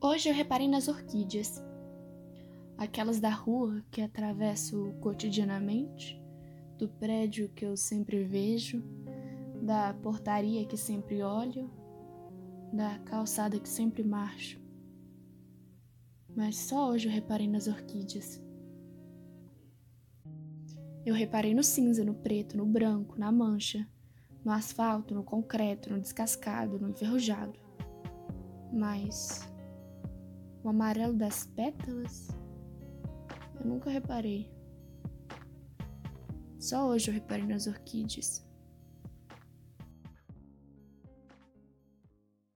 Hoje eu reparei nas orquídeas. Aquelas da rua que atravesso cotidianamente, do prédio que eu sempre vejo, da portaria que sempre olho, da calçada que sempre marcho. Mas só hoje eu reparei nas orquídeas. Eu reparei no cinza, no preto, no branco, na mancha, no asfalto, no concreto, no descascado, no enferrujado. Mas o amarelo das pétalas? Eu nunca reparei. Só hoje eu reparei nas orquídeas.